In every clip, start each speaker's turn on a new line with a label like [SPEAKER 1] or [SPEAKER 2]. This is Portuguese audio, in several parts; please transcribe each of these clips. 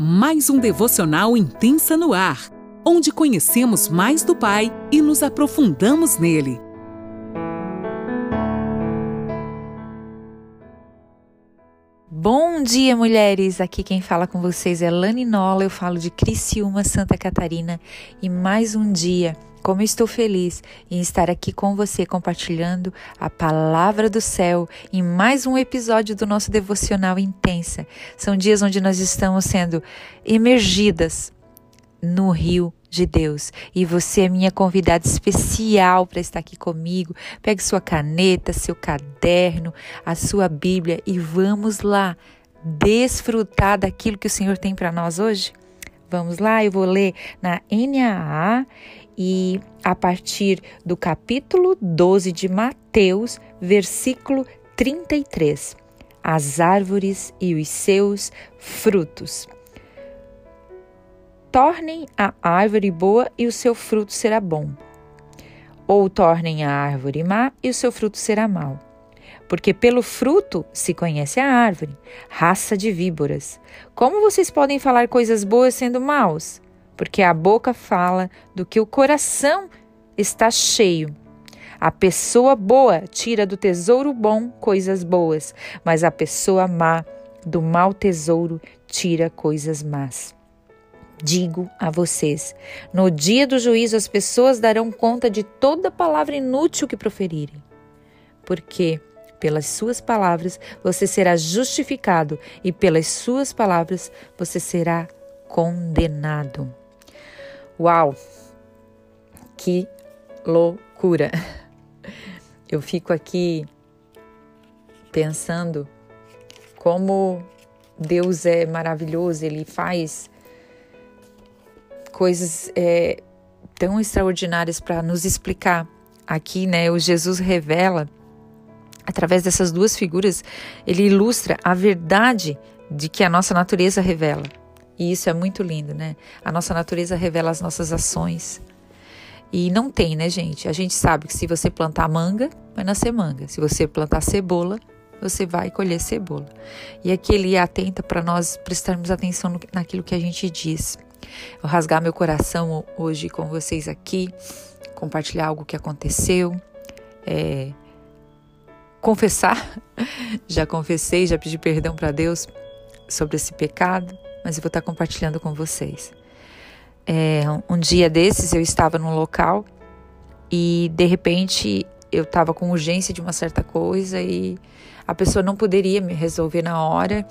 [SPEAKER 1] mais um devocional intensa no ar, onde conhecemos mais do Pai e nos aprofundamos nele.
[SPEAKER 2] Bom dia, mulheres! Aqui quem fala com vocês é Lani Nola, eu falo de Criciúma, Santa Catarina, e mais um dia como estou feliz em estar aqui com você compartilhando a palavra do céu em mais um episódio do nosso devocional intensa. São dias onde nós estamos sendo emergidas no rio de Deus. E você é minha convidada especial para estar aqui comigo. Pegue sua caneta, seu caderno, a sua Bíblia e vamos lá desfrutar daquilo que o Senhor tem para nós hoje. Vamos lá, eu vou ler na NAA e a partir do capítulo 12 de Mateus, versículo 33. As árvores e os seus frutos. Tornem a árvore boa e o seu fruto será bom. Ou tornem a árvore má e o seu fruto será mau. Porque pelo fruto se conhece a árvore, raça de víboras. Como vocês podem falar coisas boas sendo maus? Porque a boca fala do que o coração está cheio. A pessoa boa tira do tesouro bom coisas boas, mas a pessoa má do mau tesouro tira coisas más. Digo a vocês: no dia do juízo as pessoas darão conta de toda palavra inútil que proferirem. Porque pelas suas palavras você será justificado e pelas suas palavras você será condenado. Uau! Que loucura! Eu fico aqui pensando como Deus é maravilhoso, Ele faz coisas é, tão extraordinárias para nos explicar. Aqui, né, o Jesus revela, através dessas duas figuras, ele ilustra a verdade de que a nossa natureza revela. E isso é muito lindo, né? A nossa natureza revela as nossas ações. E não tem, né, gente? A gente sabe que se você plantar manga, vai nascer manga. Se você plantar cebola, você vai colher cebola. E aqui ele atenta para nós prestarmos atenção no, naquilo que a gente diz. Eu rasgar meu coração hoje com vocês aqui, compartilhar algo que aconteceu, é, confessar. Já confessei, já pedi perdão para Deus sobre esse pecado mas eu vou estar compartilhando com vocês. É, um dia desses eu estava num local e de repente eu estava com urgência de uma certa coisa e a pessoa não poderia me resolver na hora.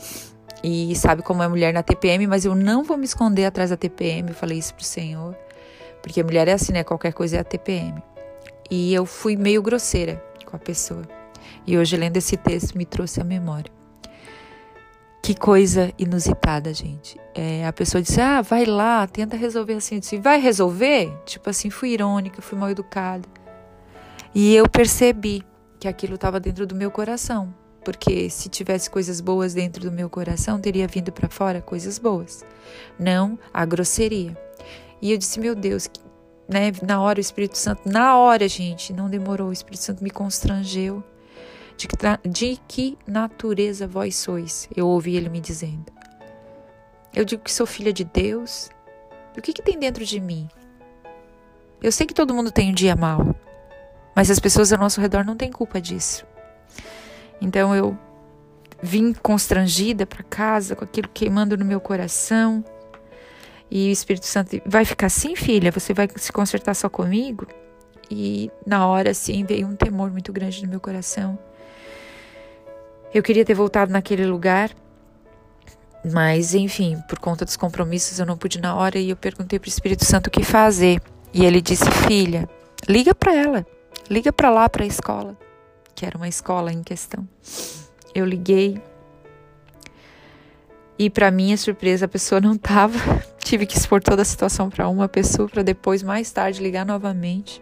[SPEAKER 2] E sabe como é mulher na TPM, mas eu não vou me esconder atrás da TPM. Eu falei isso pro Senhor, porque a mulher é assim, né? Qualquer coisa é a TPM. E eu fui meio grosseira com a pessoa. E hoje, lendo esse texto, me trouxe à memória. Que coisa inusitada, gente. É, a pessoa disse: Ah, vai lá, tenta resolver assim. Eu disse: Vai resolver? Tipo assim, fui irônica, fui mal educada. E eu percebi que aquilo estava dentro do meu coração. Porque se tivesse coisas boas dentro do meu coração, teria vindo para fora coisas boas. Não a grosseria. E eu disse: Meu Deus, né? Na hora o Espírito Santo, na hora, gente, não demorou. O Espírito Santo me constrangeu de que, de que natureza vós sois? Eu ouvi ele me dizendo. Eu digo que sou filha de Deus. E o que, que tem dentro de mim? Eu sei que todo mundo tem um dia mau, mas as pessoas ao nosso redor não têm culpa disso. Então eu vim constrangida para casa com aquilo queimando no meu coração. E o Espírito Santo vai ficar assim, filha? Você vai se consertar só comigo? E na hora, assim, veio um temor muito grande no meu coração. Eu queria ter voltado naquele lugar, mas enfim, por conta dos compromissos eu não pude na hora e eu perguntei para o Espírito Santo o que fazer. E ele disse: "Filha, liga para ela. Liga para lá para a escola, que era uma escola em questão". Eu liguei. E para minha surpresa, a pessoa não estava. Tive que expor toda a situação para uma pessoa para depois mais tarde ligar novamente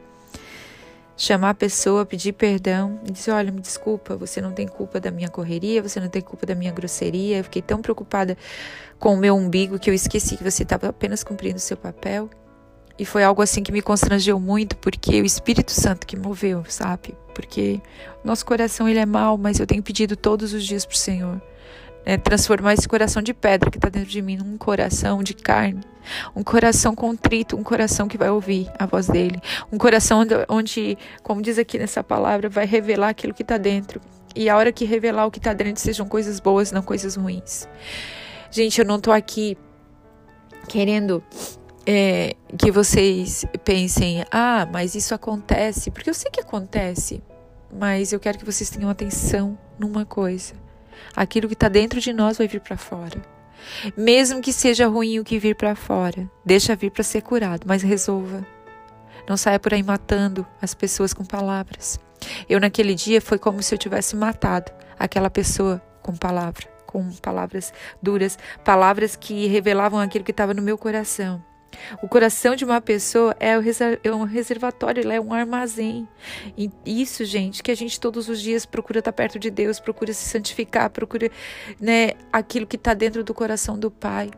[SPEAKER 2] chamar a pessoa, pedir perdão e dizer: Olha, me desculpa, você não tem culpa da minha correria, você não tem culpa da minha grosseria. Eu fiquei tão preocupada com o meu umbigo que eu esqueci que você estava apenas cumprindo o seu papel. E foi algo assim que me constrangeu muito, porque o Espírito Santo que moveu, sabe? Porque nosso coração ele é mau, mas eu tenho pedido todos os dias para o Senhor: né, transformar esse coração de pedra que está dentro de mim num coração de carne, um coração contrito, um coração que vai ouvir a voz dele, um coração onde, como diz aqui nessa palavra, vai revelar aquilo que está dentro. E a hora que revelar o que está dentro sejam coisas boas, não coisas ruins. Gente, eu não estou aqui querendo é, que vocês pensem, ah, mas isso acontece, porque eu sei que acontece, mas eu quero que vocês tenham atenção numa coisa aquilo que está dentro de nós vai vir para fora. Mesmo que seja ruim o que vir para fora, deixa vir para ser curado, mas resolva. Não saia por aí matando as pessoas com palavras. Eu naquele dia foi como se eu tivesse matado aquela pessoa com palavra, com palavras duras, palavras que revelavam aquilo que estava no meu coração. O coração de uma pessoa é, é um reservatório, é um armazém. E isso, gente, que a gente todos os dias procura estar perto de Deus, procura se santificar, procura né, aquilo que está dentro do coração do Pai.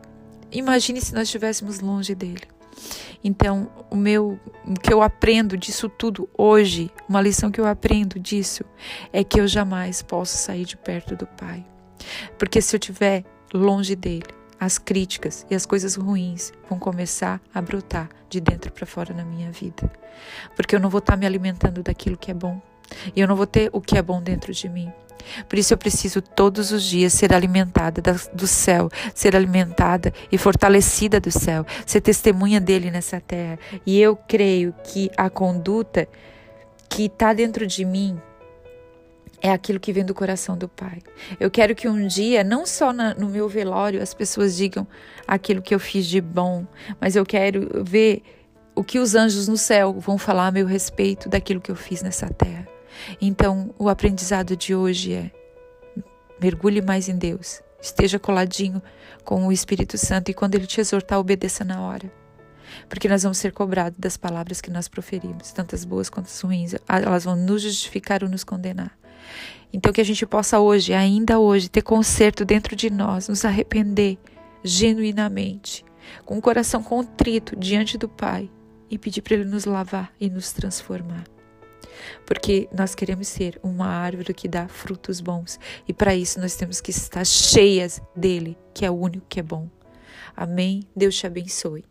[SPEAKER 2] Imagine se nós estivéssemos longe dele. Então, o meu, o que eu aprendo disso tudo hoje, uma lição que eu aprendo disso, é que eu jamais posso sair de perto do Pai. Porque se eu estiver longe dele, as críticas e as coisas ruins vão começar a brotar de dentro para fora na minha vida. Porque eu não vou estar tá me alimentando daquilo que é bom. E eu não vou ter o que é bom dentro de mim. Por isso eu preciso todos os dias ser alimentada do céu, ser alimentada e fortalecida do céu, ser testemunha dele nessa terra. E eu creio que a conduta que está dentro de mim é aquilo que vem do coração do Pai. Eu quero que um dia, não só na, no meu velório, as pessoas digam aquilo que eu fiz de bom, mas eu quero ver o que os anjos no céu vão falar a meu respeito daquilo que eu fiz nessa terra. Então, o aprendizado de hoje é: mergulhe mais em Deus, esteja coladinho com o Espírito Santo e quando ele te exortar, obedeça na hora. Porque nós vamos ser cobrados das palavras que nós proferimos, tantas boas quanto as ruins. Elas vão nos justificar ou nos condenar. Então, que a gente possa hoje, ainda hoje, ter conserto dentro de nós, nos arrepender genuinamente, com o coração contrito diante do Pai e pedir para Ele nos lavar e nos transformar. Porque nós queremos ser uma árvore que dá frutos bons e para isso nós temos que estar cheias dele, que é o único que é bom. Amém? Deus te abençoe.